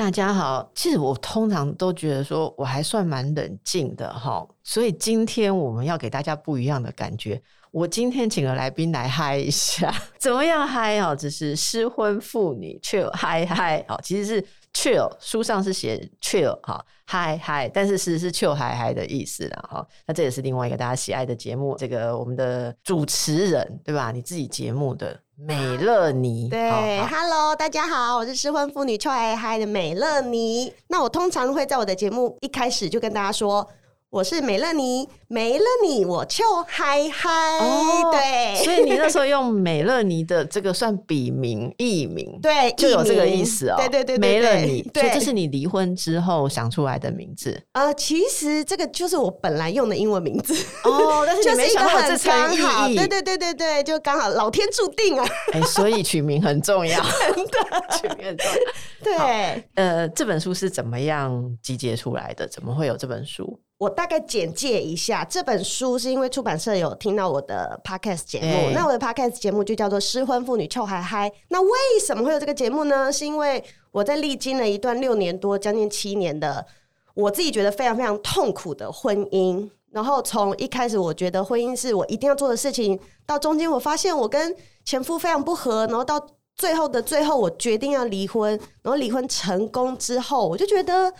大家好，其实我通常都觉得说我还算蛮冷静的哈，所以今天我们要给大家不一样的感觉。我今天请了来宾来嗨一下，怎么样嗨哦？只是失婚妇女 chill 嗨嗨哦，其实是 chill，书上是写 chill 哈嗨嗨，但是其实是 chill 嗨嗨的意思啦哈。那这也是另外一个大家喜爱的节目，这个我们的主持人对吧？你自己节目的。美乐妮，对，Hello，大家好，我是失婚妇女超爱嗨的美乐妮。那我通常会在我的节目一开始就跟大家说。我是美乐妮，没了你我就嗨嗨。哦，对，所以你那时候用美乐妮的这个算笔名艺名，对，就有这个意思哦。对对对，没了你，所以这是你离婚之后想出来的名字。呃，其实这个就是我本来用的英文名字哦，但是你 没想到这层意义。对对对对对，就刚好老天注定啊。哎，所以取名很重要，真的取名很重要。对，呃，这本书是怎么样集结出来的？怎么会有这本书？我大概简介一下这本书，是因为出版社有听到我的 podcast 节目，欸、那我的 podcast 节目就叫做《失婚妇女臭嗨嗨》。那为什么会有这个节目呢？是因为我在历经了一段六年多、将近七年的，我自己觉得非常非常痛苦的婚姻。然后从一开始我觉得婚姻是我一定要做的事情，到中间我发现我跟前夫非常不合，然后到最后的最后我决定要离婚，然后离婚成功之后，我就觉得。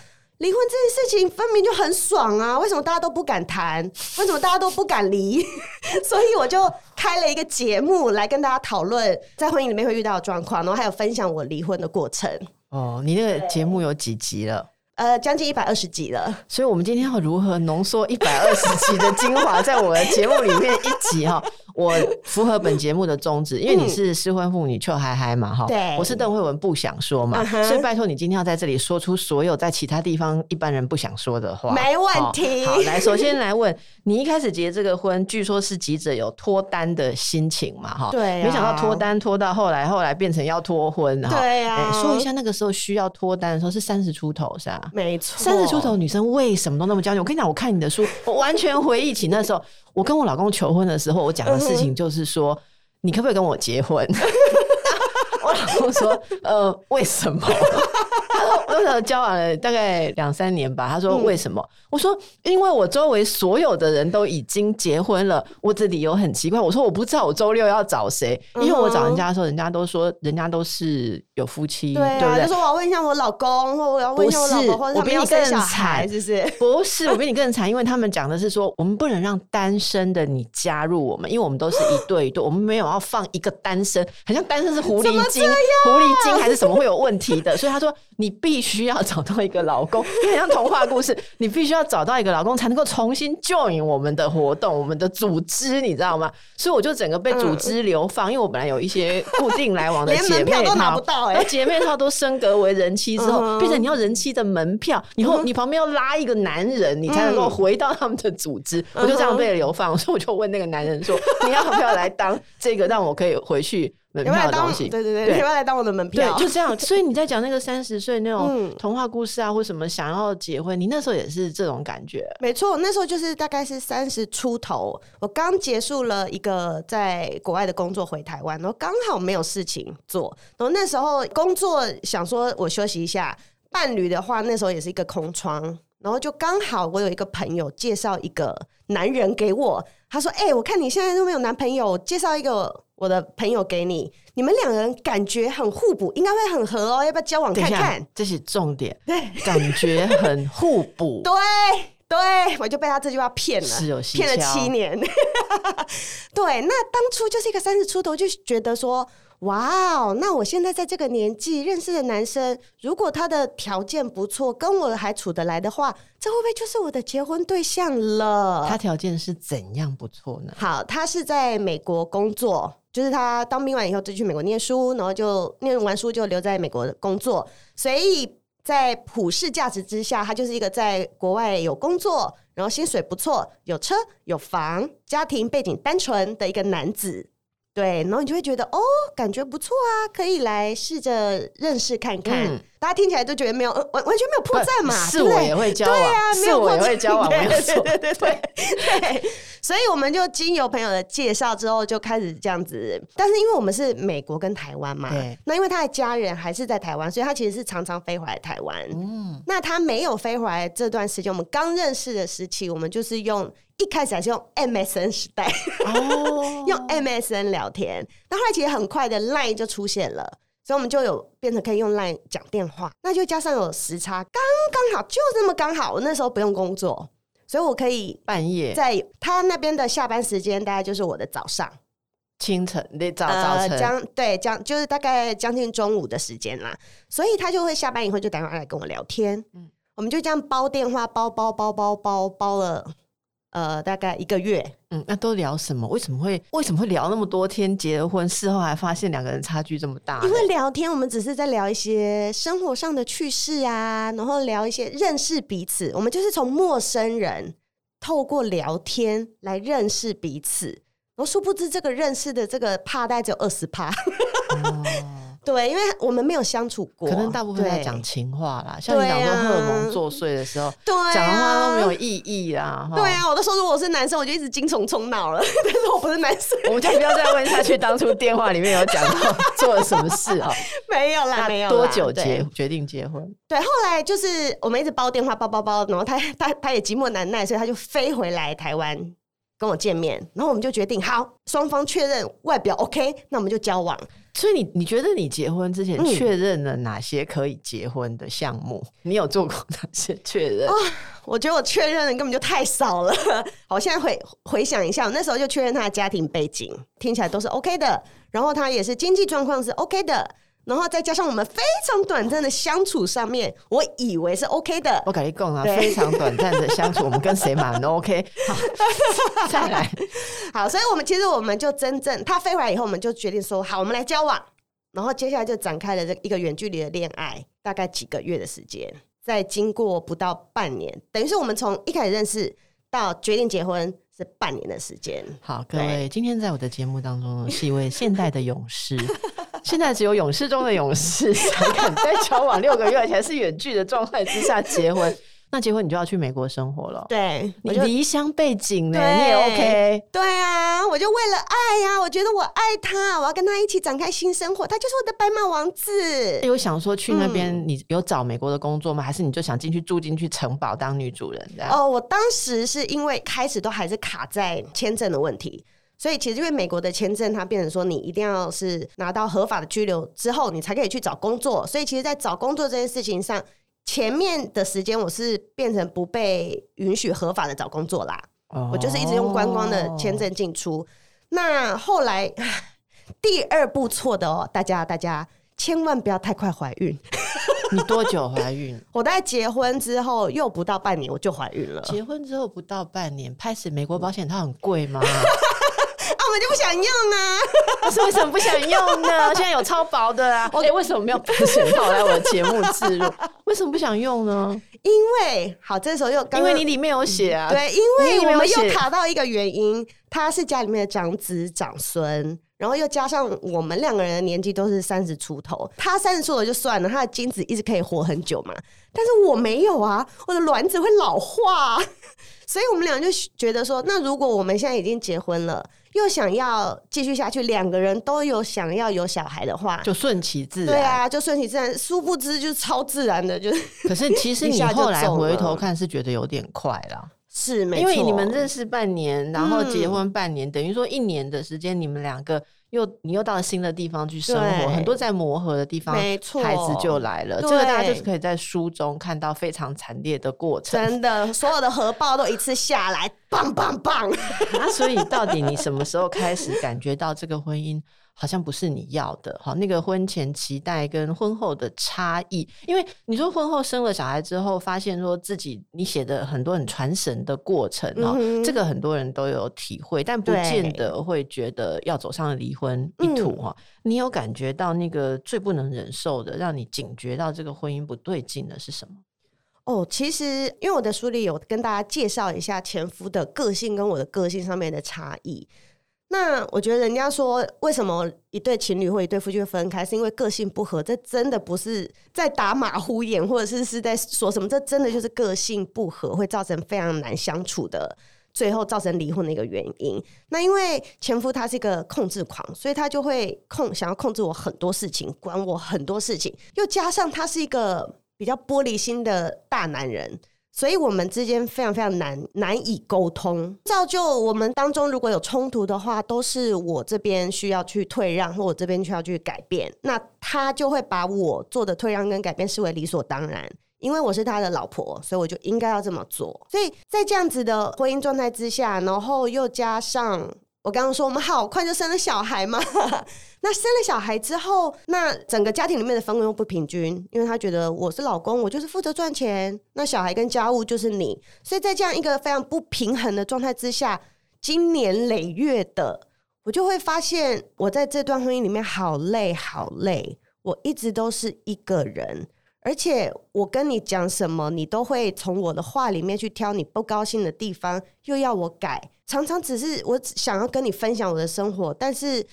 离婚这件事情分明就很爽啊！为什么大家都不敢谈？为什么大家都不敢离？所以我就开了一个节目来跟大家讨论在婚姻里面会遇到的状况，然后还有分享我离婚的过程。哦，你那个节目有几集了？呃，将近一百二十集了。所以我们今天要如何浓缩一百二十集的精华在我的节目里面一集哈？我符合本节目的宗旨，因为你是失婚妇女邱嗨嗨嘛，哈，对，我是邓慧文不想说嘛，所以拜托你今天要在这里说出所有在其他地方一般人不想说的话，没问题。好，来，首先来问你，一开始结这个婚，据说是急着有脱单的心情嘛，哈，对，没想到脱单脱到后来，后来变成要脱婚，对呀，说一下那个时候需要脱单的时候是三十出头是吧？没错，三十出头女生为什么都那么焦虑？我跟你讲，我看你的书，我完全回忆起那时候。我跟我老公求婚的时候，我讲的事情就是说，你可不可以跟我结婚？我说，呃，为什么？他说我想交往了大概两三年吧。他说为什么？嗯、我说因为我周围所有的人都已经结婚了。我的理由很奇怪。我说我不知道我周六要找谁，因为我找人家的时候，人家都说人家都是有夫妻，对，啊、对不对？就说我要问一下我老公，或我要问一下我老婆，我比你更惨，是不是？不是，我比你更惨，因为他们讲的是说，我们不能让单身的你加入我们，因为我们都是一对一对，我们没有要放一个单身，好像单身是狐狸精，狐狸精还是什么会有问题的。所以他说你必须。要找到一个老公，因为像童话故事，你必须要找到一个老公才能够重新 join 我们的活动，我们的组织，你知道吗？所以我就整个被组织流放，嗯、因为我本来有一些固定来往的姐妹都拿不到、欸，然后姐妹套都升格为人妻之后，变成你要人妻的门票，以后你旁边要拉一个男人，你才能够回到他们的组织。我就这样被流放，所以我就问那个男人说：“ 你要不要来当这个，让我可以回去？”门票的东西，对对对，对你要不要来当我的门票？对，就这样。所以你在讲那个三十岁那种童话故事啊，或什么想要结婚，你那时候也是这种感觉？没错，那时候就是大概是三十出头，我刚结束了一个在国外的工作，回台湾，然后刚好没有事情做，然后那时候工作想说我休息一下，伴侣的话那时候也是一个空窗，然后就刚好我有一个朋友介绍一个男人给我，他说：“哎、欸，我看你现在都没有男朋友，介绍一个。”我的朋友给你，你们两个人感觉很互补，应该会很合哦，要不要交往看看？这是重点，对，感觉很互补。对对，我就被他这句话骗了，骗了七年。对，那当初就是一个三十出头，就觉得说，哇哦，那我现在在这个年纪认识的男生，如果他的条件不错，跟我还处得来的话，这会不会就是我的结婚对象了？他条件是怎样不错呢？好，他是在美国工作。就是他当兵完以后就去美国念书，然后就念完书就留在美国工作，所以在普世价值之下，他就是一个在国外有工作，然后薪水不错，有车有房，家庭背景单纯的一个男子。对，然后你就会觉得哦，感觉不错啊，可以来试着认识看看。大家听起来都觉得没有完完全没有破绽嘛？是我也会交往，对啊，是我也会交往，没有错，对对对对。所以我们就经由朋友的介绍之后，就开始这样子。但是因为我们是美国跟台湾嘛，对。那因为他的家人还是在台湾，所以他其实是常常飞回来台湾。嗯。那他没有飞回来这段时间，我们刚认识的时期，我们就是用一开始还是用 MSN 时代，哦，用 MSN 聊天。那后来其实很快的 Line 就出现了。所以，我们就有变成可以用 LINE 讲电话，那就加上有时差，刚刚好，就这么刚好。我那时候不用工作，所以我可以半夜在他那边的下班时间，大概就是我的早上、清晨，对早早晨，将、呃、对将就是大概将近中午的时间啦。所以他就会下班以后就打电话来跟我聊天，嗯，我们就这样煲电话，煲煲煲煲煲煲了。呃，大概一个月，嗯，那都聊什么？为什么会为什么会聊那么多天？结了婚，事后还发现两个人差距这么大？因为聊天，我们只是在聊一些生活上的趣事啊，然后聊一些认识彼此。我们就是从陌生人透过聊天来认识彼此，然后殊不知这个认识的这个帕大概只有二十趴。对，因为我们没有相处过，可能大部分在讲情话啦。像你讲说荷尔蒙作祟的时候，对啊、讲的话都没有意义啦。对啊，我都说如果我是男生，我就一直精虫冲脑了。但是我不是男生，我们就不要再问下去。当初电话里面有讲到 做了什么事啊？没有啦，没有。多久结决定结婚？对，后来就是我们一直煲电话，煲煲煲，然后他他他也寂寞难耐，所以他就飞回来台湾跟我见面。然后我们就决定，好，双方确认外表 OK，那我们就交往。所以你你觉得你结婚之前确认了哪些可以结婚的项目？嗯、你有做过哪些确认？哦，我觉得我确认的根本就太少了。好，我现在回回想一下，我那时候就确认他的家庭背景，听起来都是 OK 的，然后他也是经济状况是 OK 的。然后再加上我们非常短暂的相处上面，我以为是 OK 的。我跟你讲啊，非常短暂的相处，我们跟谁蛮 OK。好，再来。好，所以我们其实我们就真正他飞回来以后，我们就决定说好，我们来交往。然后接下来就展开了这一个远距离的恋爱，大概几个月的时间。再经过不到半年，等于是我们从一开始认识到决定结婚是半年的时间。好，各位，今天在我的节目当中是一位现代的勇士。现在只有勇士中的勇士 才敢在交往六个月，而且是远距的状态之下结婚。那结婚你就要去美国生活了。对，你离乡背景呢，你也 OK。对啊，我就为了爱呀、啊，我觉得我爱他，我要跟他一起展开新生活，他就是我的白马王子。有想说去那边，你有找美国的工作吗？嗯、还是你就想进去住进去城堡当女主人这样？哦，我当时是因为开始都还是卡在签证的问题。所以其实因为美国的签证，它变成说你一定要是拿到合法的居留之后，你才可以去找工作。所以其实，在找工作这件事情上，前面的时间我是变成不被允许合法的找工作啦。Oh. 我就是一直用观光的签证进出。那后来第二步错的哦，大家大家千万不要太快怀孕。你多久怀孕？我在结婚之后又不到半年我就怀孕了。结婚之后不到半年，拍死美国保险它很贵吗？我们就不想用啊！我是为什么不想用呢？现在有超薄的啊！我、欸、为什么没有保险套来我的节目置入？为什么不想用呢？因为好，这时候又刚刚因为你里面有写啊，对，因为我们又卡到一个原因，他是家里面的长子长孙，然后又加上我们两个人的年纪都是三十出头，他三十出头就算了，他的精子一直可以活很久嘛，但是我没有啊，我的卵子会老化，所以我们俩就觉得说，那如果我们现在已经结婚了。又想要继续下去，两个人都有想要有小孩的话，就顺其自然。对啊，就顺其自然。殊不知就是超自然的，就是。可是 其实你后来回头看是觉得有点快啦，是没错。因为你们认识半年，然后结婚半年，嗯、等于说一年的时间，你们两个。又你又到了新的地方去生活，很多在磨合的地方，没错，孩子就来了。这个大家就是可以在书中看到非常惨烈的过程，真的，所有的核爆都一次下来，棒棒棒。那 所以到底你什么时候开始感觉到这个婚姻？好像不是你要的，好，那个婚前期待跟婚后的差异，因为你说婚后生了小孩之后，发现说自己你写的很多很传神的过程哦，嗯、这个很多人都有体会，但不见得会觉得要走上离婚一途哈，嗯、你有感觉到那个最不能忍受的，让你警觉到这个婚姻不对劲的是什么？哦，其实因为我的书里有跟大家介绍一下前夫的个性跟我的个性上面的差异。那我觉得人家说为什么一对情侣或一对夫妻会分开，是因为个性不合，这真的不是在打马虎眼，或者是是在说什么，这真的就是个性不合会造成非常难相处的，最后造成离婚的一个原因。那因为前夫他是一个控制狂，所以他就会控想要控制我很多事情，管我很多事情，又加上他是一个比较玻璃心的大男人。所以我们之间非常非常难难以沟通，造就我们当中如果有冲突的话，都是我这边需要去退让，或我这边需要去改变。那他就会把我做的退让跟改变视为理所当然，因为我是他的老婆，所以我就应该要这么做。所以在这样子的婚姻状态之下，然后又加上。我刚刚说我们好快就生了小孩嘛，那生了小孩之后，那整个家庭里面的分工又不平均，因为他觉得我是老公，我就是负责赚钱，那小孩跟家务就是你，所以在这样一个非常不平衡的状态之下，经年累月的，我就会发现我在这段婚姻里面好累好累，我一直都是一个人。而且我跟你讲什么，你都会从我的话里面去挑你不高兴的地方，又要我改。常常只是我想要跟你分享我的生活，但是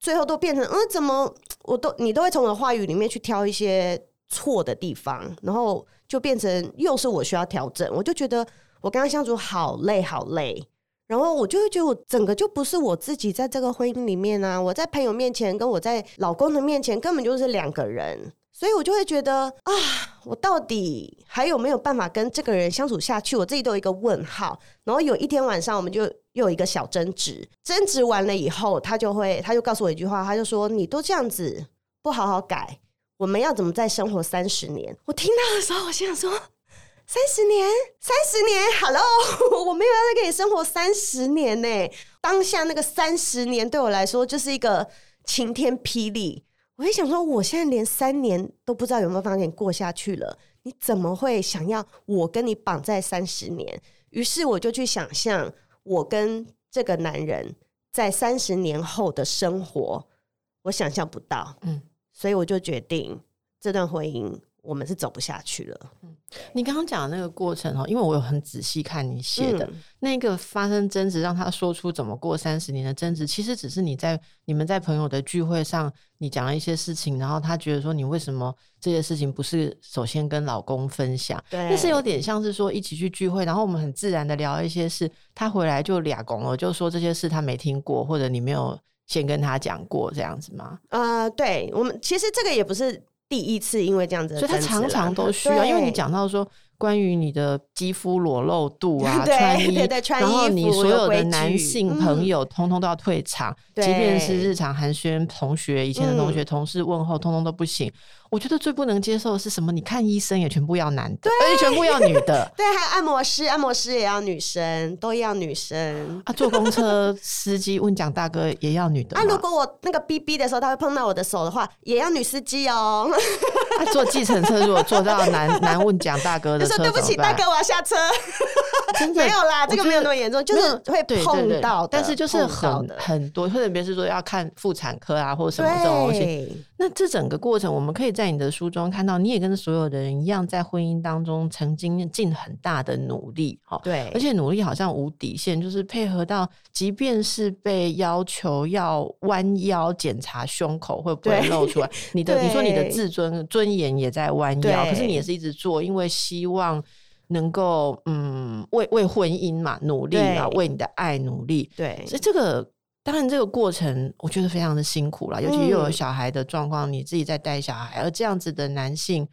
最后都变成，嗯，怎么我都你都会从我的话语里面去挑一些错的地方，然后就变成又是我需要调整。我就觉得我跟他相处好累好累，然后我就会觉得我整个就不是我自己在这个婚姻里面啊，我在朋友面前跟我在老公的面前根本就是两个人。所以我就会觉得啊，我到底还有没有办法跟这个人相处下去？我自己都有一个问号。然后有一天晚上，我们就又有一个小争执。争执完了以后，他就会，他就告诉我一句话，他就说：“你都这样子，不好好改，我们要怎么再生活三十年？”我听到的时候，我心想说：“三十年，三十年，Hello，我没有要再跟你生活三十年呢。”当下那个三十年对我来说就是一个晴天霹雳。我也想说，我现在连三年都不知道有没有办法给你过下去了，你怎么会想要我跟你绑在三十年？于是我就去想象我跟这个男人在三十年后的生活，我想象不到，嗯，所以我就决定这段婚姻。我们是走不下去了。嗯，你刚刚讲的那个过程哦，因为我有很仔细看你写的、嗯、那个发生争执，让他说出怎么过三十年的争执，其实只是你在你们在朋友的聚会上，你讲了一些事情，然后他觉得说你为什么这些事情不是首先跟老公分享？对，那是有点像是说一起去聚会，然后我们很自然的聊一些事，他回来就俩拱了，就说这些事他没听过，或者你没有先跟他讲过这样子吗？呃，对我们其实这个也不是。第一次因为这样子，所以他常常都。需要，因为你讲到说关于你的肌肤裸露度啊，穿衣，对对穿衣然后你所有的男性朋友通通都要退场，嗯、即便是日常寒暄同学、以前的同学、同事问候，通通都不行。我觉得最不能接受的是什么？你看医生也全部要男的，而且全部要女的。对，还有按摩师，按摩师也要女生，都要女生。啊，坐公车 司机问蒋大哥也要女的。啊，如果我那个哔哔的时候，他会碰到我的手的话，也要女司机哦。啊，坐计程车如果坐到男男问蒋大哥的说对不起，大哥，我要下车。真的没有啦，这个没有那么严重，就是会碰到，但是就是很很多，特别是说要看妇产科啊，或者什么这种东西。那这整个过程，我们可以在你的书中看到，你也跟所有的人一样，在婚姻当中曾经尽很大的努力，哈，对，而且努力好像无底线，就是配合到，即便是被要求要弯腰检查胸口会不会露出来，你的你说你的自尊尊严也在弯腰，可是你也是一直做，因为希望能够嗯为为婚姻嘛努力嘛，为你的爱努力，对，所以这个。当然，这个过程我觉得非常的辛苦了，尤其又有小孩的状况，嗯、你自己在带小孩，而这样子的男性，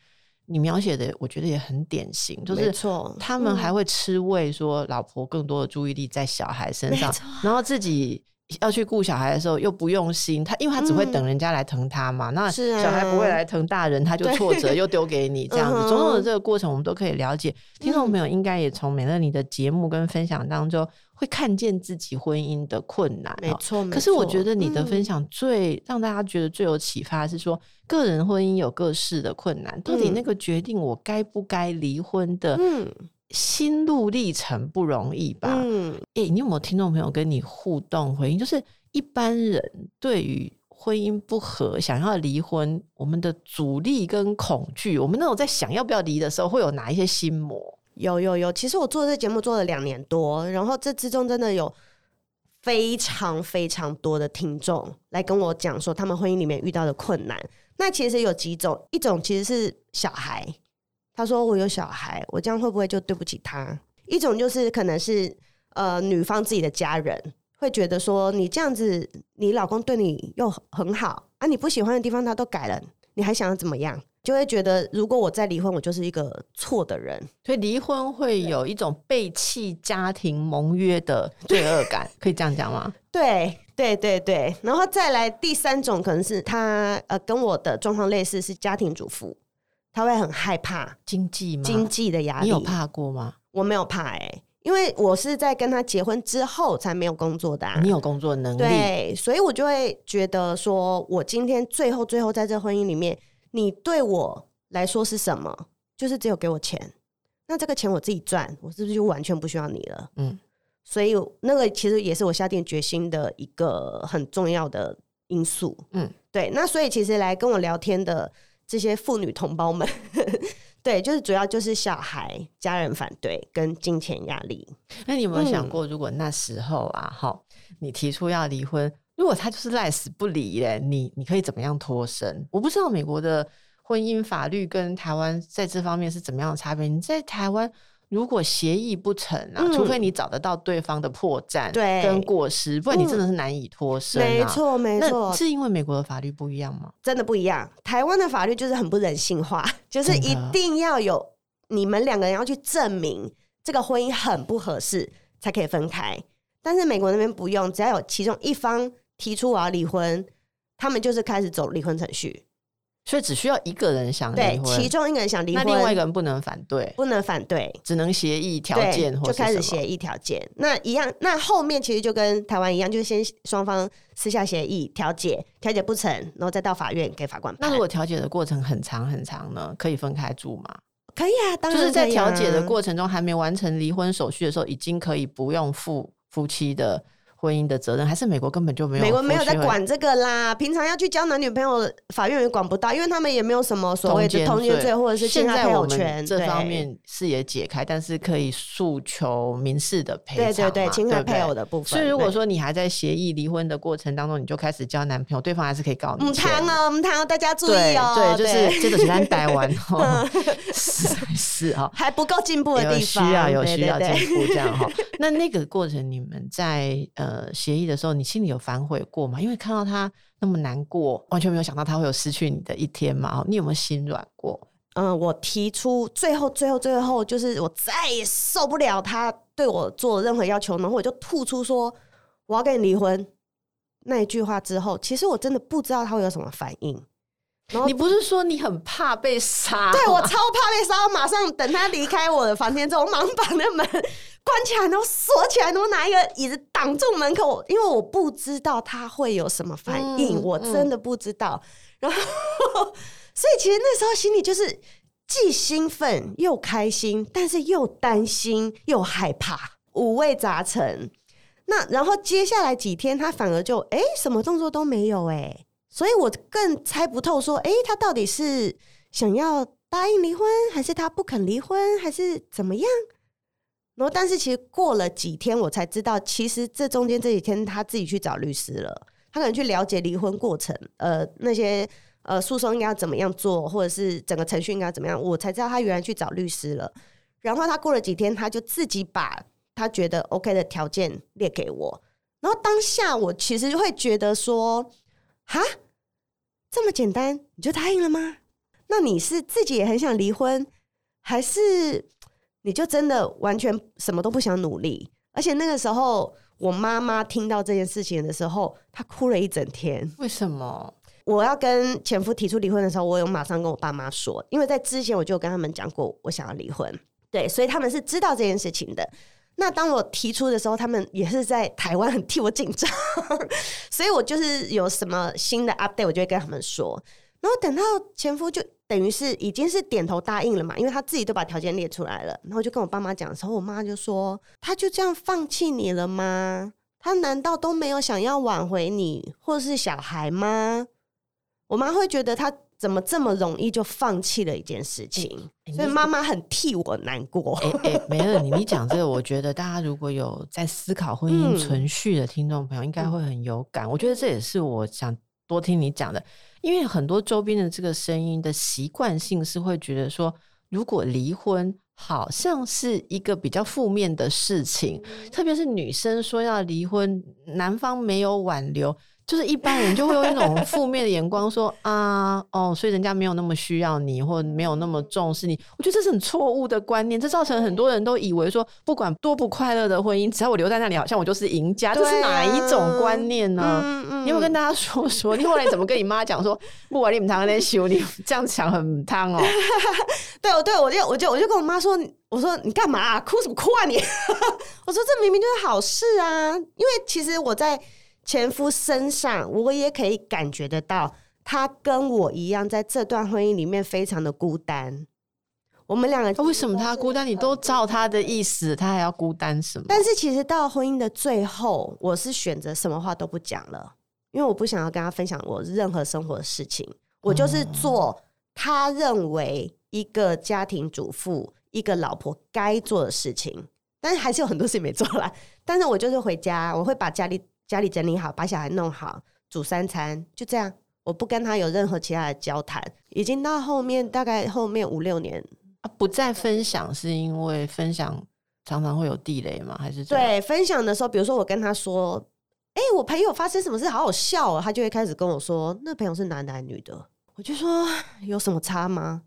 你描写的我觉得也很典型，就是他们还会吃味，说老婆更多的注意力在小孩身上，然后自己。要去顾小孩的时候又不用心，他因为他只会等人家来疼他嘛，嗯、那小孩不会来疼大人，他就挫折又丢给你这样子，种种的这个过程我们都可以了解。听众朋友应该也从美乐你的节目跟分享当中会看见自己婚姻的困难，没错。可是我觉得你的分享最让大家觉得最有启发是说，个人婚姻有各式的困难，到底那个决定我该不该离婚的，嗯。心路历程不容易吧？嗯，哎、欸，你有没有听众朋友跟你互动回应？就是一般人对于婚姻不和想要离婚，我们的阻力跟恐惧，我们那种在想要不要离的时候，会有哪一些心魔？有有有，其实我做这节目做了两年多，然后这之中真的有非常非常多的听众来跟我讲说，他们婚姻里面遇到的困难。那其实有几种，一种其实是小孩，他说我有小孩，我这样会不会就对不起他？一种就是可能是呃女方自己的家人会觉得说，你这样子，你老公对你又很好啊，你不喜欢的地方他都改了，你还想要怎么样？就会觉得，如果我再离婚，我就是一个错的人，所以离婚会有一种背弃家庭盟约的罪恶感，可以这样讲吗？对，对，对，对。然后再来第三种，可能是他呃跟我的状况类似，是家庭主妇，他会很害怕经济吗？经济的压力，你有怕过吗？我没有怕哎、欸，因为我是在跟他结婚之后才没有工作的、啊。你有工作能力，对，所以我就会觉得说，我今天最后最后在这婚姻里面。你对我来说是什么？就是只有给我钱，那这个钱我自己赚，我是不是就完全不需要你了？嗯，所以那个其实也是我下定决心的一个很重要的因素。嗯，对。那所以其实来跟我聊天的这些妇女同胞们，对，就是主要就是小孩、家人反对跟金钱压力。那你有没有想过，如果那时候啊，好，你提出要离婚？如果他就是赖死不离嘞，你你可以怎么样脱身？我不知道美国的婚姻法律跟台湾在这方面是怎么样的差别。你在台湾如果协议不成啊，嗯、除非你找得到对方的破绽对跟过失，不然你真的是难以脱身、啊嗯。没错，没错，是因为美国的法律不一样吗？真的不一样。台湾的法律就是很不人性化，就是一定要有你们两个人要去证明这个婚姻很不合适才可以分开。但是美国那边不用，只要有其中一方。提出我要离婚，他们就是开始走离婚程序，所以只需要一个人想离婚，其中一个人想离婚，那另外一个人不能反对，不能反对，只能协议条件，就开始协议条件。那一样，那后面其实就跟台湾一样，就是先双方私下协议调解，调解不成，然后再到法院给法官判。那如果调解的过程很长很长呢？可以分开住吗？可以啊，当然就是在调解的过程中还没完成离婚手续的时候，已经可以不用付夫妻的。婚姻的责任还是美国根本就没有，美国没有在管这个啦。平常要去交男女朋友，法院也管不到，因为他们也没有什么所谓的通奸罪或者是侵害配偶权。这方面视野解开，但是可以诉求民事的赔偿。对对对，侵害配偶的部分。所以如果说你还在协议离婚的过程当中，你就开始交男朋友，对方还是可以告你。唔谈哦，唔谈哦，大家注意哦。对，就是这个是在台湾哦，是是哈，还不够进步的地方，需要有需要进步这样哈。那那个过程，你们在呃协议的时候，你心里有反悔过吗？因为看到他那么难过，完全没有想到他会有失去你的一天嘛。你有没有心软过？嗯，我提出最后、最后、最后，就是我再也受不了他对我做任何要求，然后我就吐出说我要跟你离婚那一句话之后，其实我真的不知道他会有什么反应。你不是说你很怕被杀？对，我超怕被杀，马上等他离开我的房间之后，我马上把那门关起来，然后锁起来，然后拿一个椅子挡住门口，因为我不知道他会有什么反应，嗯、我真的不知道。嗯、然后，所以其实那时候心里就是既兴奋又开心，但是又担心又害怕，五味杂陈。那然后接下来几天，他反而就哎、欸，什么动作都没有哎、欸。所以我更猜不透，说，哎，他到底是想要答应离婚，还是他不肯离婚，还是怎么样？然后，但是其实过了几天，我才知道，其实这中间这几天他自己去找律师了，他可能去了解离婚过程，呃，那些呃诉讼应该要怎么样做，或者是整个程序应该怎么样，我才知道他原来去找律师了。然后他过了几天，他就自己把他觉得 OK 的条件列给我，然后当下我其实会觉得说。哈，这么简单你就答应了吗？那你是自己也很想离婚，还是你就真的完全什么都不想努力？而且那个时候，我妈妈听到这件事情的时候，她哭了一整天。为什么？我要跟前夫提出离婚的时候，我有马上跟我爸妈说，因为在之前我就跟他们讲过，我想要离婚。对，所以他们是知道这件事情的。那当我提出的时候，他们也是在台湾很替我紧张，所以我就是有什么新的 update，我就会跟他们说。然后等到前夫就等于是已经是点头答应了嘛，因为他自己都把条件列出来了。然后就跟我爸妈讲的时候，我妈就说：“他就这样放弃你了吗？他难道都没有想要挽回你或是小孩吗？我妈会觉得他怎么这么容易就放弃了一件事情，欸、所以妈妈很替我难过。没有你，你讲这个，我觉得大家如果有在思考婚姻存续的听众朋友，应该会很有感。嗯、我觉得这也是我想多听你讲的，因为很多周边的这个声音的习惯性是会觉得说，如果离婚。好像是一个比较负面的事情，特别是女生说要离婚，男方没有挽留。就是一般人就会用一种负面的眼光说啊，哦，所以人家没有那么需要你，或没有那么重视你。我觉得这是很错误的观念，这造成很多人都以为说，不管多不快乐的婚姻，只要我留在那里，好像我就是赢家。这是哪一种观念呢？嗯嗯、你有没有跟大家说说？你后来怎么跟你妈讲说，不管你们堂那修，你这样想很烫哦？对，我对我就我就我就跟我妈说，我说你干嘛、啊、哭什么哭啊你？我说这明明就是好事啊，因为其实我在。前夫身上，我也可以感觉得到，他跟我一样，在这段婚姻里面非常的孤单。我们两个为什么他孤单？你都照他的意思，他还要孤单什么？但是其实到婚姻的最后，我是选择什么话都不讲了，因为我不想要跟他分享我任何生活的事情。我就是做他认为一个家庭主妇、一个老婆该做的事情，但是还是有很多事情没做啦。但是我就是回家，我会把家里。家里整理好，把小孩弄好，煮三餐，就这样。我不跟他有任何其他的交谈。已经到后面，大概后面五六年，啊，不再分享，是因为分享常常会有地雷吗？还是对分享的时候，比如说我跟他说：“哎、欸，我朋友发生什么事，好好笑哦。”他就会开始跟我说：“那朋友是男的还是女的？”我就说：“有什么差吗？”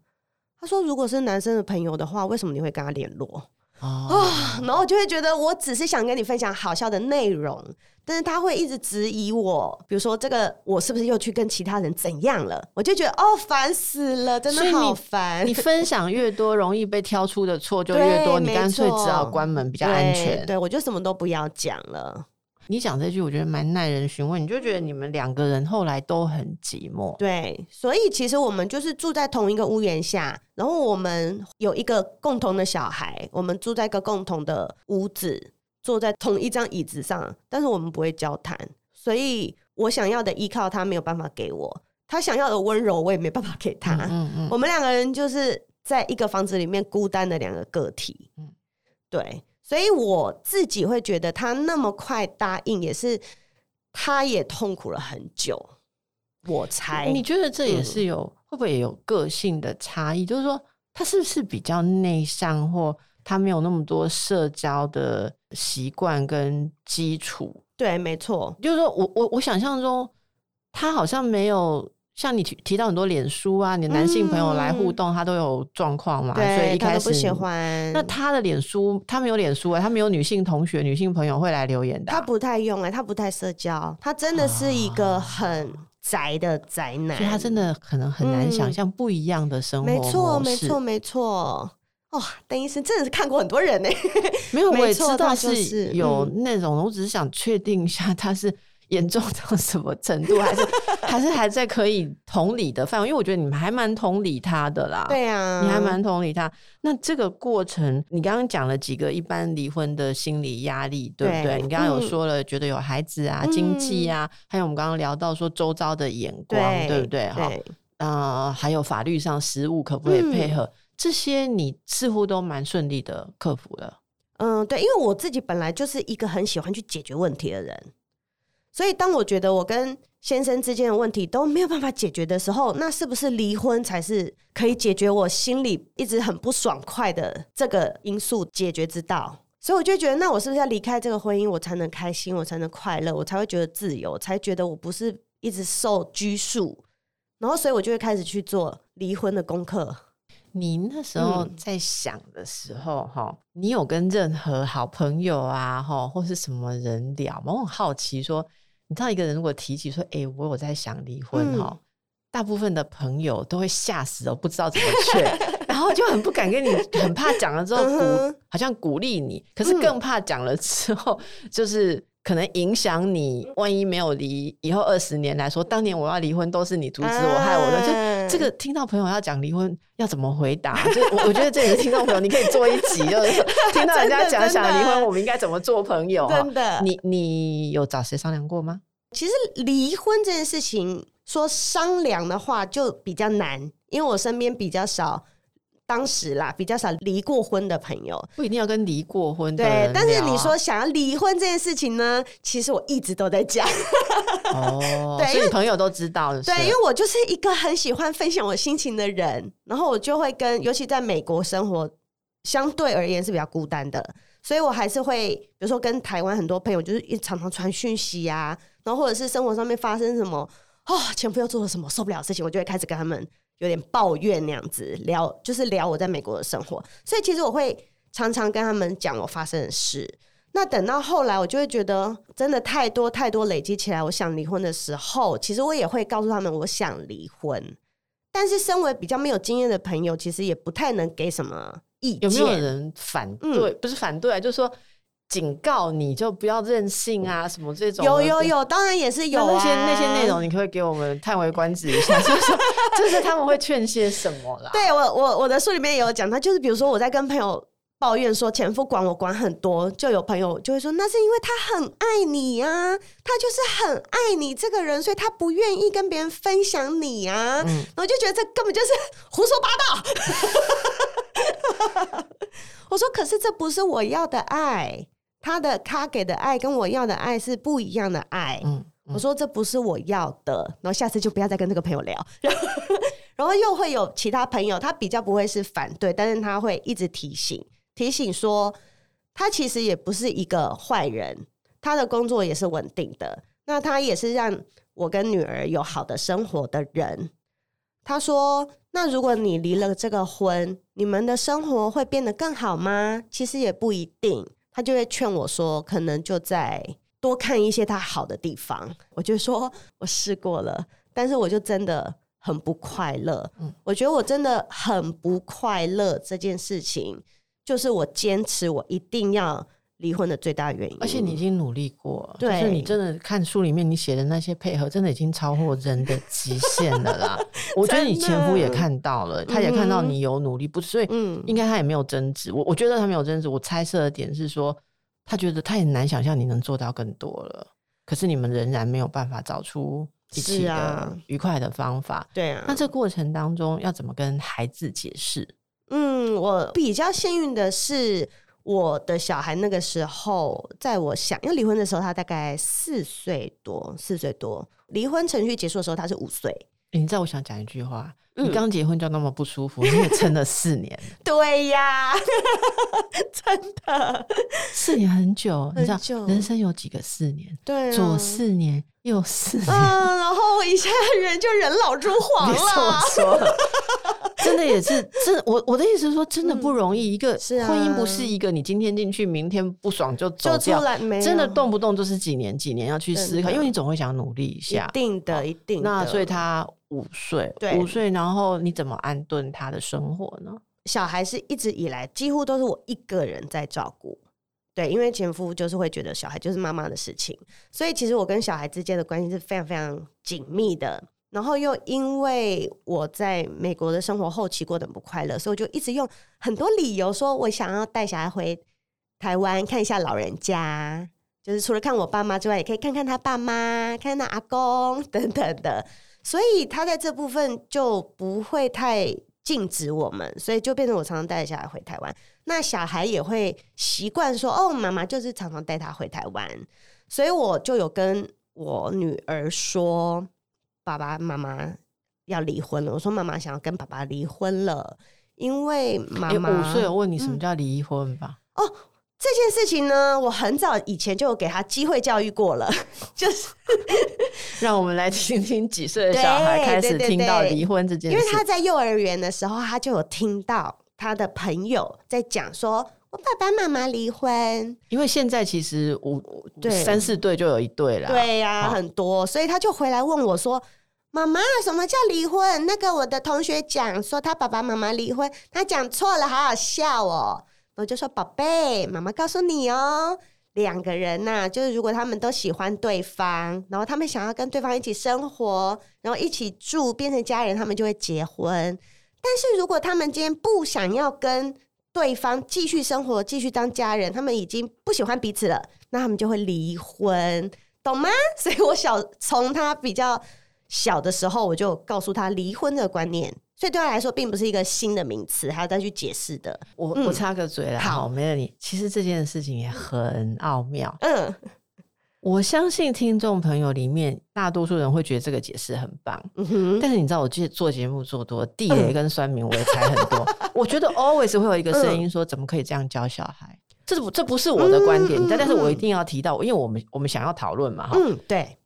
他说：“如果是男生的朋友的话，为什么你会跟他联络？”啊、哦，然后我就会觉得，我只是想跟你分享好笑的内容，但是他会一直质疑我，比如说这个我是不是又去跟其他人怎样了？我就觉得 哦，烦死了，真的好烦。你，分享越多，容易被挑出的错就越多，你干脆只好关门比较安全。对，对我就什么都不要讲了。你讲这句，我觉得蛮耐人寻味。你就觉得你们两个人后来都很寂寞，对，所以其实我们就是住在同一个屋檐下，然后我们有一个共同的小孩，我们住在一个共同的屋子，坐在同一张椅子上，但是我们不会交谈。所以我想要的依靠，他没有办法给我；他想要的温柔，我也没办法给他。嗯嗯嗯，我们两个人就是在一个房子里面孤单的两个个体。嗯，对。所以我自己会觉得他那么快答应，也是他也痛苦了很久。我猜，你觉得这也是有、嗯、会不会也有个性的差异？就是说，他是不是比较内向，或他没有那么多社交的习惯跟基础？对，没错。就是说我我我想象中，他好像没有。像你提提到很多脸书啊，你的男性朋友来互动，嗯、他都有状况嘛？所以一开始不喜欢。那他的脸书，他没有脸书啊、欸，他没有女性同学、女性朋友会来留言的、啊。他不太用哎、欸，他不太社交，他真的是一个很宅的宅男。所以他真的可能很难想象不一样的生活模式。没错，没错，没错。哇，邓医生真的是看过很多人呢、欸。没有，我也知道是有那种，我只是想确定一下他是。严重到什么程度？还是 还是还在可以同理的范围？因为我觉得你们还蛮同理他的啦。对啊，你还蛮同理他。那这个过程，你刚刚讲了几个一般离婚的心理压力，对不对？对，你刚刚有说了，觉得有孩子啊、嗯、经济啊，还有我们刚刚聊到说周遭的眼光，对，对不对？哈，呃，还有法律上实务可不可以配合？嗯、这些你似乎都蛮顺利的克服了。嗯，对，因为我自己本来就是一个很喜欢去解决问题的人。所以，当我觉得我跟先生之间的问题都没有办法解决的时候，那是不是离婚才是可以解决我心里一直很不爽快的这个因素解决之道？所以我就觉得，那我是不是要离开这个婚姻，我才能开心，我才能快乐，我才会觉得自由，才觉得我不是一直受拘束。然后，所以我就会开始去做离婚的功课。你那时候在想的时候，哈、嗯，你有跟任何好朋友啊，哈，或是什么人聊吗？我很好奇说。你知道一个人如果提起说：“哎、欸，我有在想离婚哈。嗯”大部分的朋友都会吓死哦，不知道怎么劝，然后就很不敢跟你，很怕讲了之后鼓，嗯、好像鼓励你，可是更怕讲了之后，嗯、就是可能影响你。万一没有离，以后二十年来说，当年我要离婚都是你阻止我、啊、害我的，就这个听到朋友要讲离婚要怎么回答？就 我我觉得这里的听众朋友，你可以做一集，就是 听到人家讲想离婚，我们应该怎么做朋友？真的，你你有找谁商量过吗？其实离婚这件事情，说商量的话就比较难，因为我身边比较少。当时啦，比较少离过婚的朋友，不一定要跟离过婚的。对，但是你说想要离婚这件事情呢，其实我一直都在讲。哦，对，因为朋友都知道的。对，因为我就是一个很喜欢分享我心情的人，然后我就会跟，尤其在美国生活，相对而言是比较孤单的，所以我还是会，比如说跟台湾很多朋友，就是一常常传讯息啊，然后或者是生活上面发生什么，哦，前夫又做了什么受不了的事情，我就会开始跟他们。有点抱怨那样子聊，就是聊我在美国的生活，所以其实我会常常跟他们讲我发生的事。那等到后来，我就会觉得真的太多太多累积起来，我想离婚的时候，其实我也会告诉他们我想离婚。但是身为比较没有经验的朋友，其实也不太能给什么意见。有没有人反对？嗯、不是反对啊，就是说。警告你就不要任性啊，什么这种有有有，当然也是有、啊、那些那些内容，你可可以给我们叹为观止一下？就 是就是他们会劝些什么啦？对我我我的书里面也有讲，他就是比如说我在跟朋友抱怨说前夫管我管很多，就有朋友就会说那是因为他很爱你啊，他就是很爱你这个人，所以他不愿意跟别人分享你啊。嗯、然后就觉得这根本就是胡说八道。我说可是这不是我要的爱。他的他给的爱跟我要的爱是不一样的爱，嗯嗯、我说这不是我要的，然后下次就不要再跟这个朋友聊，然后又会有其他朋友，他比较不会是反对，但是他会一直提醒提醒说，他其实也不是一个坏人，他的工作也是稳定的，那他也是让我跟女儿有好的生活的人。他说，那如果你离了这个婚，你们的生活会变得更好吗？其实也不一定。他就会劝我说：“可能就在多看一些他好的地方。”我就说：“我试过了，但是我就真的很不快乐。嗯，我觉得我真的很不快乐。这件事情就是我坚持我一定要。”离婚的最大原因，而且你已经努力过，对，就是你真的看书里面你写的那些配合，真的已经超过人的极限了啦。我觉得你前夫也看到了，他也看到你有努力，不是，所以应该他也没有争执。我我觉得他没有争执。我猜测的点是说，他觉得他也难想象你能做到更多了，可是你们仍然没有办法找出一起的愉快的方法。对啊，那这过程当中要怎么跟孩子解释？嗯，我比较幸运的是。我的小孩那个时候，在我想要离婚的时候，他大概四岁多，四岁多。离婚程序结束的时候，他是五岁。你知道我想讲一句话。你刚结婚就那么不舒服，你也撑了四年。对呀，真的，四年很久。你知道人生有几个四年？对，左四年，右四年。嗯，然后我一下人就人老珠黄了。真的也是，真我我的意思是说，真的不容易。一个婚姻不是一个你今天进去，明天不爽就走掉，真的动不动就是几年几年要去思考，因为你总会想努力一下。一定的，一定。那所以他。五岁，对，五岁，然后你怎么安顿他的生活呢？小孩是一直以来几乎都是我一个人在照顾，对，因为前夫就是会觉得小孩就是妈妈的事情，所以其实我跟小孩之间的关系是非常非常紧密的。然后又因为我在美国的生活后期过得很不快乐，所以我就一直用很多理由说我想要带小孩回台湾看一下老人家，就是除了看我爸妈之外，也可以看看他爸妈，看看他阿公 等等的。所以他在这部分就不会太禁止我们，所以就变成我常常带小孩回台湾。那小孩也会习惯说：“哦，妈妈就是常常带他回台湾。”所以我就有跟我女儿说：“爸爸妈妈要离婚了。”我说：“妈妈想要跟爸爸离婚了，因为妈妈五岁。”我问你什么叫离婚吧？嗯、哦。这件事情呢，我很早以前就有给他机会教育过了，就是 让我们来听听几岁的小孩开始听到离婚这件事。因为他在幼儿园的时候，他就有听到他的朋友在讲说：“我爸爸妈妈离婚。”因为现在其实五对三四对就有一对了，对呀、啊，很多，所以他就回来问我说：“妈妈，什么叫离婚？”那个我的同学讲说他爸爸妈妈离婚，他讲错了，好好笑哦。我就说：“宝贝，妈妈告诉你哦，两个人呐、啊，就是如果他们都喜欢对方，然后他们想要跟对方一起生活，然后一起住，变成家人，他们就会结婚。但是如果他们今天不想要跟对方继续生活，继续当家人，他们已经不喜欢彼此了，那他们就会离婚，懂吗？所以我小从他比较小的时候，我就告诉他离婚的观念。所以对他来说，并不是一个新的名词，还要再去解释的。我、嗯、我插个嘴啦，好，没了你。其实这件事情也很奥妙。嗯。我相信听众朋友里面大多数人会觉得这个解释很棒，嗯哼。但是你知道，我做做节目做多，地雷跟酸民我也踩很多。嗯、我觉得 always 会有一个声音说，怎么可以这样教小孩？这不这不是我的观点，但、嗯、但是我一定要提到，因为我们我们想要讨论嘛，哈。嗯，对。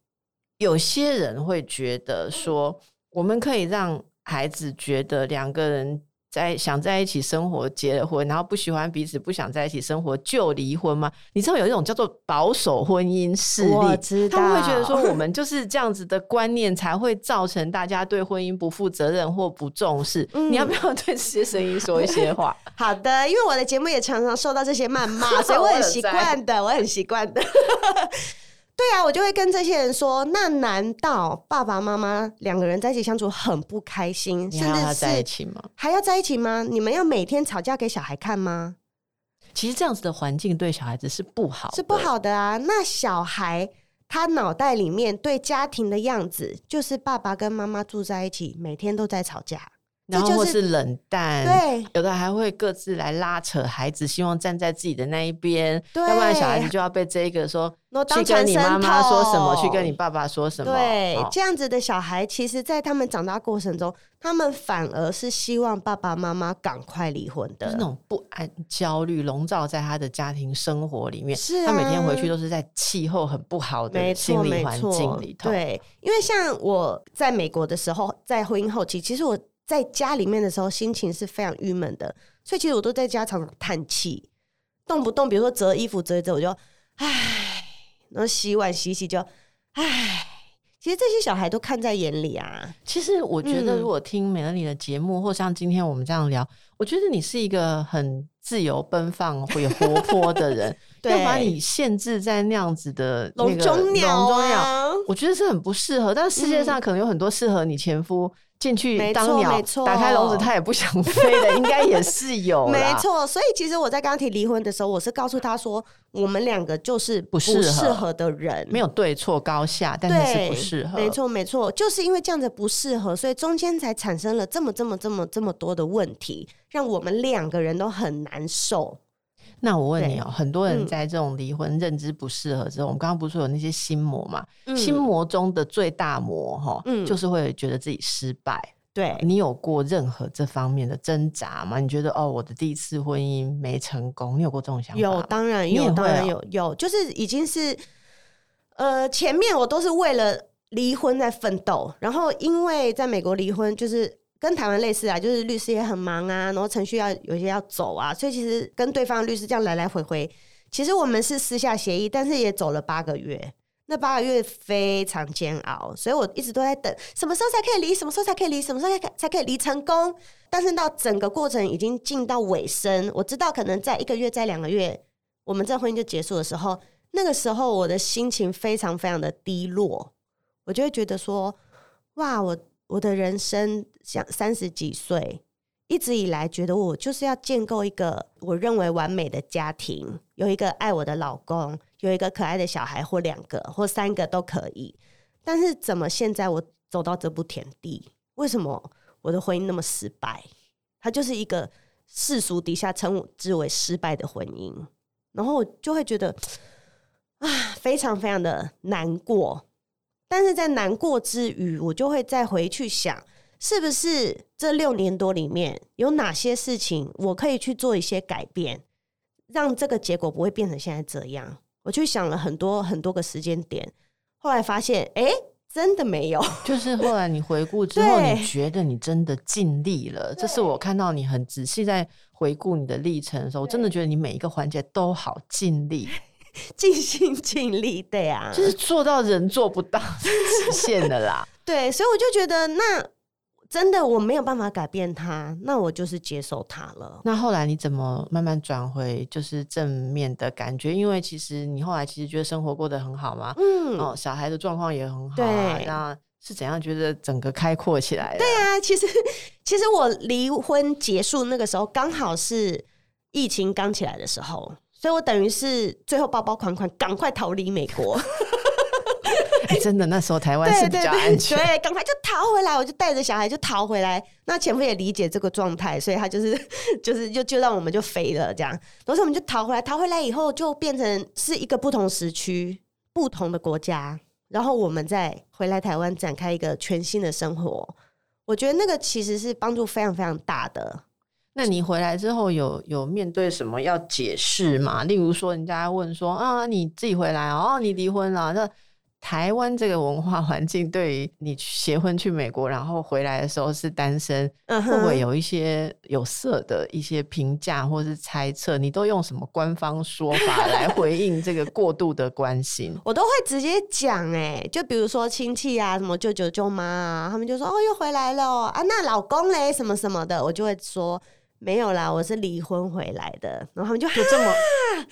有些人会觉得说，我们可以让孩子觉得两个人。在想在一起生活，结了婚，然后不喜欢彼此，不想在一起生活就离婚吗？你知道有一种叫做保守婚姻势力，我知道，他们会觉得说我们就是这样子的观念，才会造成大家对婚姻不负责任或不重视。嗯、你要不要对这些声音说一些话？好的，因为我的节目也常常受到这些谩骂，所以我很习惯的，我很习惯的。对啊，我就会跟这些人说：那难道爸爸妈妈两个人在一起相处很不开心，甚至是在一起吗？还要在一起吗？你们要每天吵架给小孩看吗？其实这样子的环境对小孩子是不好，是不好的啊。那小孩他脑袋里面对家庭的样子，就是爸爸跟妈妈住在一起，每天都在吵架。然后或是冷淡，对，有的还会各自来拉扯孩子，希望站在自己的那一边，对，要不然小孩子就要被这一个说去跟你妈妈说什么，去跟你爸爸说什么。对，哦、这样子的小孩，其实，在他们长大过程中，他们反而是希望爸爸妈妈赶快离婚的，就是那种不安、焦虑笼罩在他的家庭生活里面。是啊，他每天回去都是在气候很不好的心理环境里头。对，因为像我在美国的时候，在婚姻后期，其实我。在家里面的时候，心情是非常郁闷的，所以其实我都在家常常叹气，动不动比如说折衣服折一折，我就唉，然后洗碗洗洗就唉。其实这些小孩都看在眼里啊。其实我觉得，如果听 Melody 的节目，嗯、或像今天我们这样聊，我觉得你是一个很自由奔放、会活泼的人。对，要把你限制在那样子的那个笼中鸟、啊，我觉得是很不适合。但是世界上可能有很多适合你前夫。进去当鸟，打开笼子，他也不想飞的，应该也是有。没错，所以其实我在刚刚提离婚的时候，我是告诉他说，我们两个就是不适合的人，没有对错高下，但是是不适合。没错，没错，就是因为这样子不适合，所以中间才产生了这么这么这么这么多的问题，让我们两个人都很难受。那我问你哦、喔，很多人在这种离婚认知不适合之后，嗯、我们刚刚不是说有那些心魔嘛？嗯、心魔中的最大魔哈，嗯，就是会觉得自己失败。对，你有过任何这方面的挣扎吗？你觉得哦，我的第一次婚姻没成功，你有过这种想法？有，当然有，当然有，有，就是已经是呃，前面我都是为了离婚在奋斗，然后因为在美国离婚就是。跟台湾类似啊，就是律师也很忙啊，然后程序要有些要走啊，所以其实跟对方律师这样来来回回，其实我们是私下协议，但是也走了八个月，那八个月非常煎熬，所以我一直都在等什么时候才可以离，什么时候才可以离，什么时候才才可以离成功。但是到整个过程已经进到尾声，我知道可能在一个月、在两个月，我们这婚姻就结束的时候，那个时候我的心情非常非常的低落，我就会觉得说，哇，我。我的人生像三十几岁，一直以来觉得我就是要建构一个我认为完美的家庭，有一个爱我的老公，有一个可爱的小孩，或两个或三个都可以。但是怎么现在我走到这步田地？为什么我的婚姻那么失败？它就是一个世俗底下称之为失败的婚姻，然后我就会觉得啊，非常非常的难过。但是在难过之余，我就会再回去想，是不是这六年多里面有哪些事情我可以去做一些改变，让这个结果不会变成现在这样。我去想了很多很多个时间点，后来发现，哎，真的没有。就是后来你回顾 之后，你觉得你真的尽力了。这是我看到你很仔细在回顾你的历程的时候，我真的觉得你每一个环节都好尽力。尽心尽力，对啊，就是做到人做不到 极限的啦。对，所以我就觉得，那真的我没有办法改变他，那我就是接受他了。那后来你怎么慢慢转回就是正面的感觉？因为其实你后来其实觉得生活过得很好嘛，嗯，哦，小孩的状况也很好啊，对，那是怎样觉得整个开阔起来的？对啊，其实 其实我离婚结束那个时候刚好是疫情刚起来的时候，所以我等于是最后包包款款赶快逃离美国。欸、真的，那时候台湾是比较安全。对，赶快就逃回来，我就带着小孩就逃回来。那前夫也理解这个状态，所以他就是就是就就让我们就飞了这样。然后我们就逃回来，逃回来以后就变成是一个不同时区、不同的国家，然后我们再回来台湾展开一个全新的生活。我觉得那个其实是帮助非常非常大的。那你回来之后有有面对什么要解释吗？例如说，人家问说啊，你自己回来哦，你离婚了，那。台湾这个文化环境，对于你结婚去美国，然后回来的时候是单身，会不会有一些有色的一些评价或是猜测？你都用什么官方说法来 回应这个过度的关心？我都会直接讲，哎，就比如说亲戚啊，什么舅舅舅妈啊，他们就说哦，又回来了啊，那老公嘞，什么什么的，我就会说。没有啦，我是离婚回来的，然后他们就就这么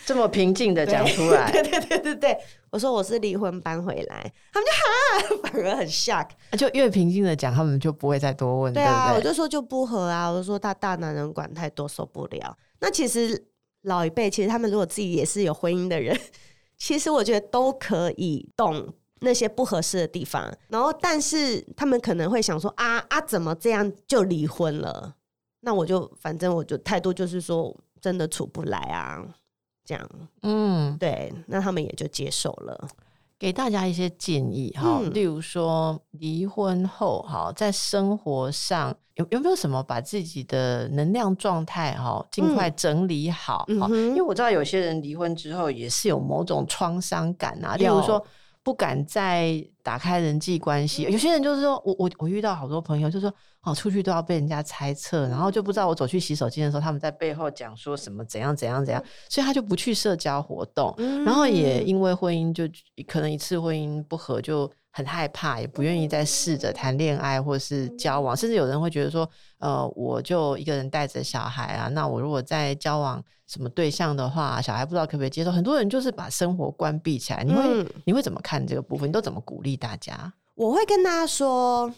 这么平静的讲出来，对 对对对对，我说我是离婚搬回来，他们就哈，反而很 shock，就越平静的讲，他们就不会再多问，对啊，对对，我就说就不合啊，我就说他大男人管太多受不了。那其实老一辈，其实他们如果自己也是有婚姻的人，其实我觉得都可以懂那些不合适的地方，然后但是他们可能会想说啊啊，怎么这样就离婚了？那我就反正我就态度就是说，真的处不来啊，这样，嗯，对，那他们也就接受了，给大家一些建议哈，嗯、例如说离婚后哈，在生活上有有没有什么把自己的能量状态哈尽快整理好，嗯嗯、因为我知道有些人离婚之后也是有某种创伤感啊，例如说不敢再打开人际关系，有些人就是说我我我遇到好多朋友就是说。哦，出去都要被人家猜测，然后就不知道我走去洗手间的时候，他们在背后讲说什么怎样怎样怎样，所以他就不去社交活动，然后也因为婚姻就可能一次婚姻不合就很害怕，也不愿意再试着谈恋爱或是交往，甚至有人会觉得说，呃，我就一个人带着小孩啊，那我如果在交往什么对象的话，小孩不知道可不可以接受，很多人就是把生活关闭起来。你会你会怎么看这个部分？你都怎么鼓励大家？我会跟大家说。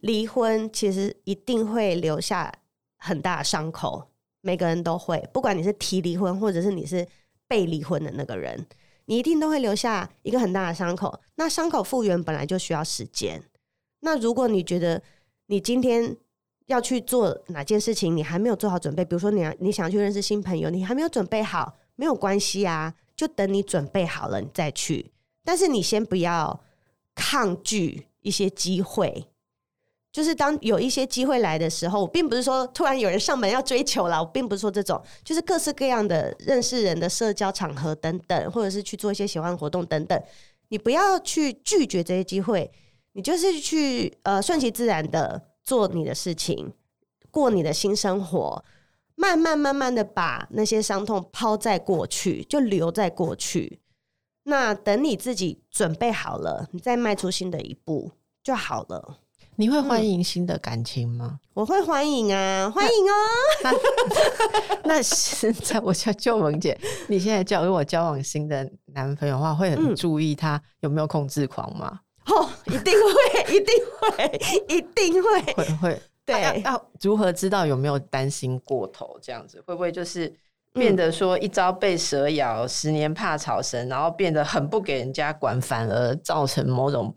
离婚其实一定会留下很大的伤口，每个人都会，不管你是提离婚，或者是你是被离婚的那个人，你一定都会留下一个很大的伤口。那伤口复原本来就需要时间。那如果你觉得你今天要去做哪件事情，你还没有做好准备，比如说你你想去认识新朋友，你还没有准备好，没有关系啊，就等你准备好了你再去。但是你先不要抗拒一些机会。就是当有一些机会来的时候，我并不是说突然有人上门要追求了，我并不是说这种，就是各式各样的认识人的社交场合等等，或者是去做一些喜欢活动等等，你不要去拒绝这些机会，你就是去呃顺其自然的做你的事情，过你的新生活，慢慢慢慢的把那些伤痛抛在过去，就留在过去。那等你自己准备好了，你再迈出新的一步就好了。你会欢迎新的感情吗？嗯、我会欢迎啊，欢迎哦。那，那现在我叫救萌姐，你现在叫如果交往新的男朋友的话，会很注意他有没有控制狂吗？嗯、哦，一定会，一定会，一定会，会会。对，要、啊、要如何知道有没有担心过头？这样子会不会就是变得说一朝被蛇咬，十年怕草绳，然后变得很不给人家管，反而造成某种。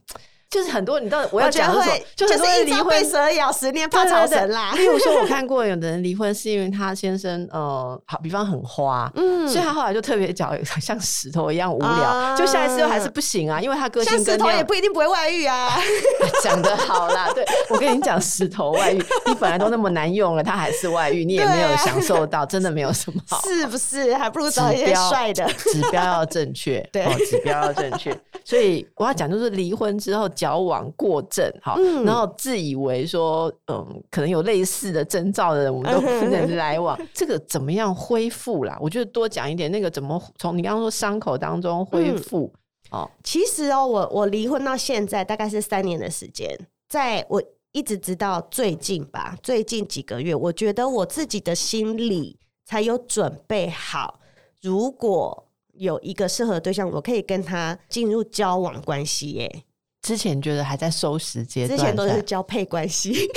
就是很多，你知道我要讲的时候，就很多人离婚被蛇咬，十年怕草绳啦。例如说，我看过有的人离婚是因为他先生呃，好比方很花，嗯，所以他后来就特别脚像石头一样无聊，就下一次又还是不行啊，因为他个性跟石头也不一定不会外遇啊。讲的好啦，对，我跟你讲，石头外遇，你本来都那么难用了，他还是外遇，你也没有享受到，真的没有什么好，是不是？还不如找一些帅的，指标要正确，对，指标要正确。所以我要讲，就是离婚之后。矫枉过正，好，嗯、然后自以为说，嗯，可能有类似的征兆的人，我们都 不能来往。嗯、这个怎么样恢复啦？我觉得多讲一点，那个怎么从你刚刚说伤口当中恢复？嗯、哦，其实哦，我我离婚到现在大概是三年的时间，在我一直直到最近吧，最近几个月，我觉得我自己的心理才有准备好，如果有一个适合的对象，我可以跟他进入交往关系耶。之前觉得还在收拾阶段，之前都是交配关系。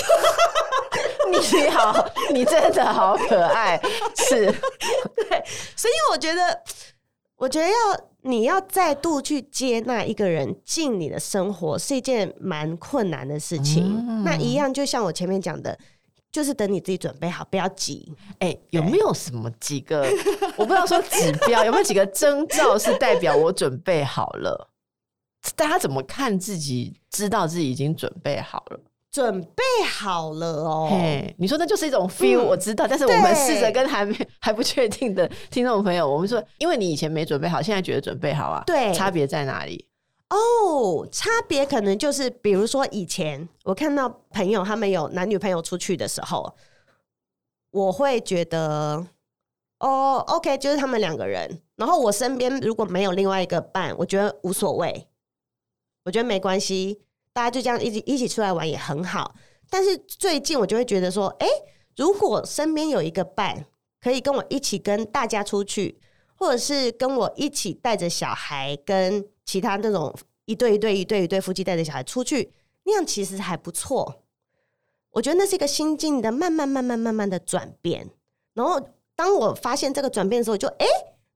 你好，你真的好可爱，是对，所以我觉得，我觉得要你要再度去接纳一个人进你的生活，是一件蛮困难的事情。嗯、那一样，就像我前面讲的，就是等你自己准备好，不要急。哎、欸，有没有什么几个我不知道说指标，有没有几个征兆是代表我准备好了？大家怎么看自己，知道自己已经准备好了？准备好了哦，hey, 你说那就是一种 feel，、嗯、我知道。但是我们试着跟还没 还不确定的听众朋友，我们说，因为你以前没准备好，现在觉得准备好啊？对，差别在哪里？哦，差别可能就是，比如说以前我看到朋友他们有男女朋友出去的时候，我会觉得哦，OK，就是他们两个人。然后我身边如果没有另外一个伴，我觉得无所谓，我觉得没关系。大家就这样一起一起出来玩也很好，但是最近我就会觉得说，哎、如果身边有一个伴，可以跟我一起跟大家出去，或者是跟我一起带着小孩，跟其他那种一对一对一对一对夫妻带着小孩出去，那样其实还不错。我觉得那是一个心境的慢慢慢慢慢慢的转变。然后当我发现这个转变的时候，就哎、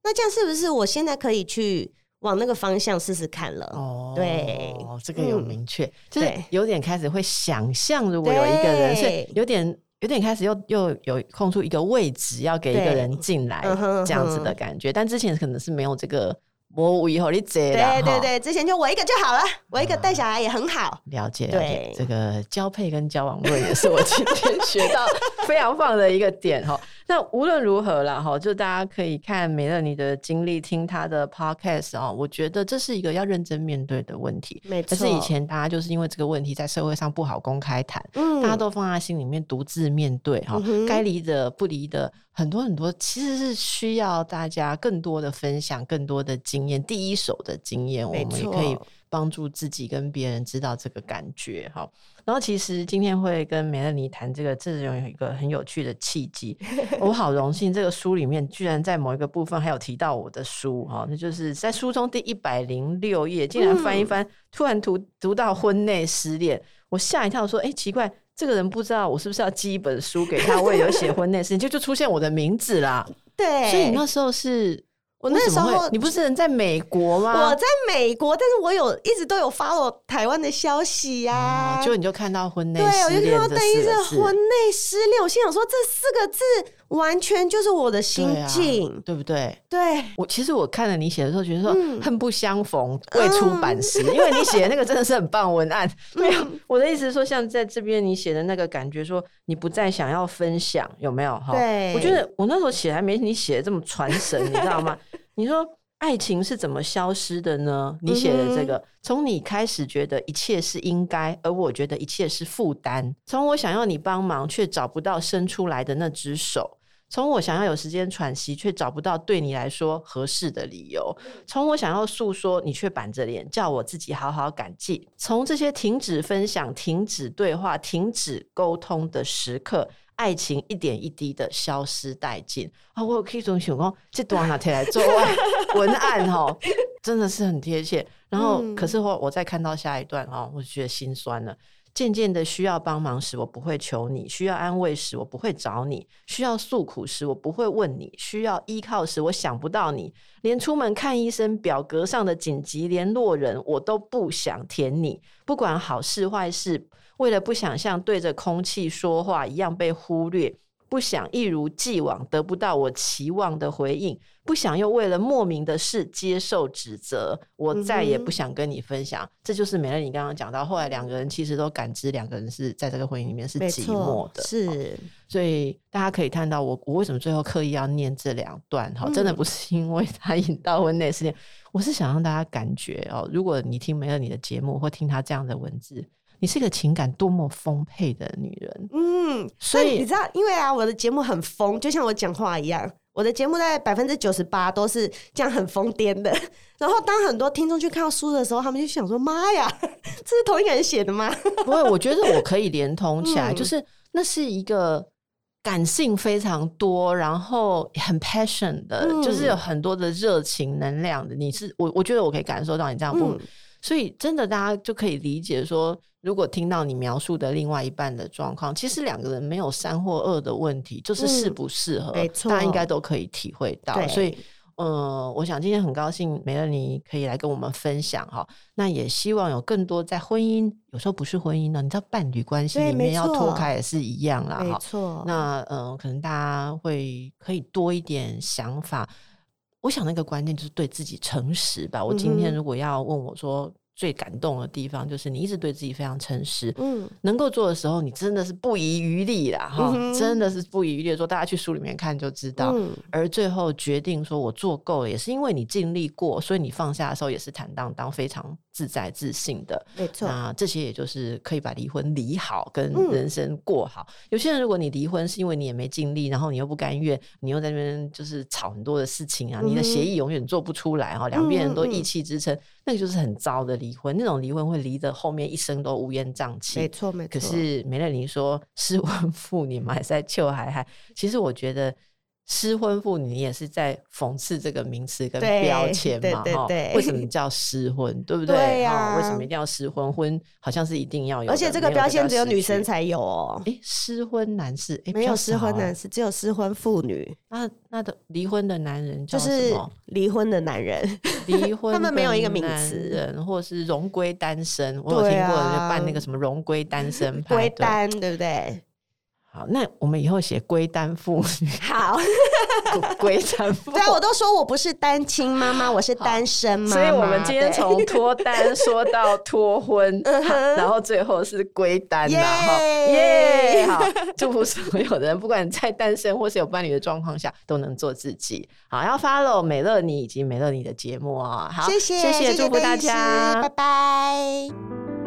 那这样是不是我现在可以去？往那个方向试试看了哦，对，这个有明确，嗯、就是有点开始会想象，如果有一个人是有点有点开始又又有空出一个位置，要给一个人进来这样子的感觉，嗯、但之前可能是没有这个。我以后你对对对，之前就我一个就好了，我一个带小孩也很好。嗯、了解，了解。这个交配跟交往论也是我今天 学到非常棒的一个点哈。那无论如何啦哈，就大家可以看美乐你的经历，听他的 podcast 啊，我觉得这是一个要认真面对的问题。没错。可是以前大家就是因为这个问题在社会上不好公开谈，嗯，大家都放在心里面独自面对哈，该离的不离的。很多很多，其实是需要大家更多的分享，更多的经验，第一手的经验，我们也可以帮助自己跟别人知道这个感觉哈。然后，其实今天会跟梅乐妮谈这个，这种有一个很有趣的契机。我好荣幸，这个书里面居然在某一个部分还有提到我的书哈，那就是在书中第一百零六页，竟然翻一翻，突然读读到婚内失恋，我吓一跳，说：“哎，奇怪。”这个人不知道我是不是要寄一本书给他？我也有写婚内事情，就就出现我的名字啦。对，所以你那时候是。我那时候，你不是人在美国吗？我在美国，但是我有一直都有 follow 台湾的消息呀。就你就看到婚内失恋，对，我就看到等于是婚内失恋。我心想说，这四个字完全就是我的心境，对，啊、对不对？对。我其实我看了你写的时候，觉得说恨不相逢未出版时，嗯、因为你写的那个真的是很棒文案。没有，我的意思是说，像在这边你写的那个感觉，说你不再想要分享，有没有？哈，对。我觉得我那时候写还没你写的这么传神，你知道吗？你说爱情是怎么消失的呢？你写的这个，从你开始觉得一切是应该，而我觉得一切是负担。从我想要你帮忙，却找不到伸出来的那只手；从我想要有时间喘息，却找不到对你来说合适的理由；从我想要诉说，你却板着脸叫我自己好好感激。从这些停止分享、停止对话、停止沟通的时刻。爱情一点一滴的消失殆尽啊！我有可以总想讲，这段拿来做文案哦，真的是很贴切。然后，可是我我再看到下一段哦，我就觉得心酸了。渐渐的，需要帮忙时，我不会求你；需要安慰时，我不会找你；需要诉苦时，我不会问你；需要依靠时，我想不到你。连出门看医生表格上的紧急联络人，我都不想填你。不管好事坏事。为了不想像对着空气说话一样被忽略，不想一如既往得不到我期望的回应，不想又为了莫名的事接受指责，我再也不想跟你分享。嗯、这就是美乐你刚刚讲到，后来两个人其实都感知两个人是在这个婚姻里面是寂寞的，是、哦。所以大家可以看到我，我为什么最后刻意要念这两段？哈，真的不是因为他引到婚内失恋，我是想让大家感觉哦，如果你听美乐你的节目或听他这样的文字。你是一个情感多么丰沛的女人。嗯，所以你知道，因为啊，我的节目很疯，就像我讲话一样，我的节目在百分之九十八都是这样很疯癫的。然后当很多听众去看到书的时候，他们就想说：“妈呀，这是同一个人写的吗？”不会，我觉得我可以连通起来，嗯、就是那是一个。感性非常多，然后很 passion 的，嗯、就是有很多的热情能量的。你是我，我觉得我可以感受到你这样不，嗯、所以真的大家就可以理解说，如果听到你描述的另外一半的状况，其实两个人没有三或二的问题，就是适不适合，嗯、大家应该都可以体会到。所以。呃，我想今天很高兴梅乐妮可以来跟我们分享哈。那也希望有更多在婚姻，有时候不是婚姻呢，你知道伴侣关系里面要脱开也是一样啦。没错。那呃，可能大家会可以多一点想法。我想那个关键就是对自己诚实吧。我今天如果要问我说。最感动的地方就是你一直对自己非常诚实，嗯，能够做的时候，你真的是不遗余力啦，哈、嗯，真的是不遗余力的说，大家去书里面看就知道。嗯、而最后决定说我做够了，也是因为你尽力过，所以你放下的时候也是坦荡荡，非常自在自信的。没。错，那这些也就是可以把离婚离好，跟人生过好。嗯、有些人如果你离婚是因为你也没尽力，然后你又不甘愿，你又在那边就是吵很多的事情啊，嗯、你的协议永远做不出来哈，两边人都意气之争，那个就是很糟的离婚。那种离婚会离得后面一生都乌烟瘴气。没错，没错。可是梅乐玲说 失婚妇女嘛，还是在秋海海。其实我觉得。失婚妇女，你也是在讽刺这个名词跟标签嘛？哈，为什么叫失婚？对不对？对呀，为什么一定要失婚？婚好像是一定要有，而且这个标签只有女生才有哦。哎，失婚男士没有失婚男士，只有失婚妇女。那那的离婚的男人就是离婚的男人，离婚 他们没有一个名词，人或是荣归单身。我有听过人就办那个什么荣归单身归单，对不对？好，那我们以后写归单妇女。好，归单妇。对啊，我都说我不是单亲妈妈，我是单身妈妈。所以我们今天从脱单说到脱婚，然后最后是归单嘛，哈，耶！好，祝福所有的人，不管在单身或是有伴侣的状况下，都能做自己。好，要 follow 美乐你以及美乐你的节目啊。好，谢谢，谢谢，祝福大家，拜拜。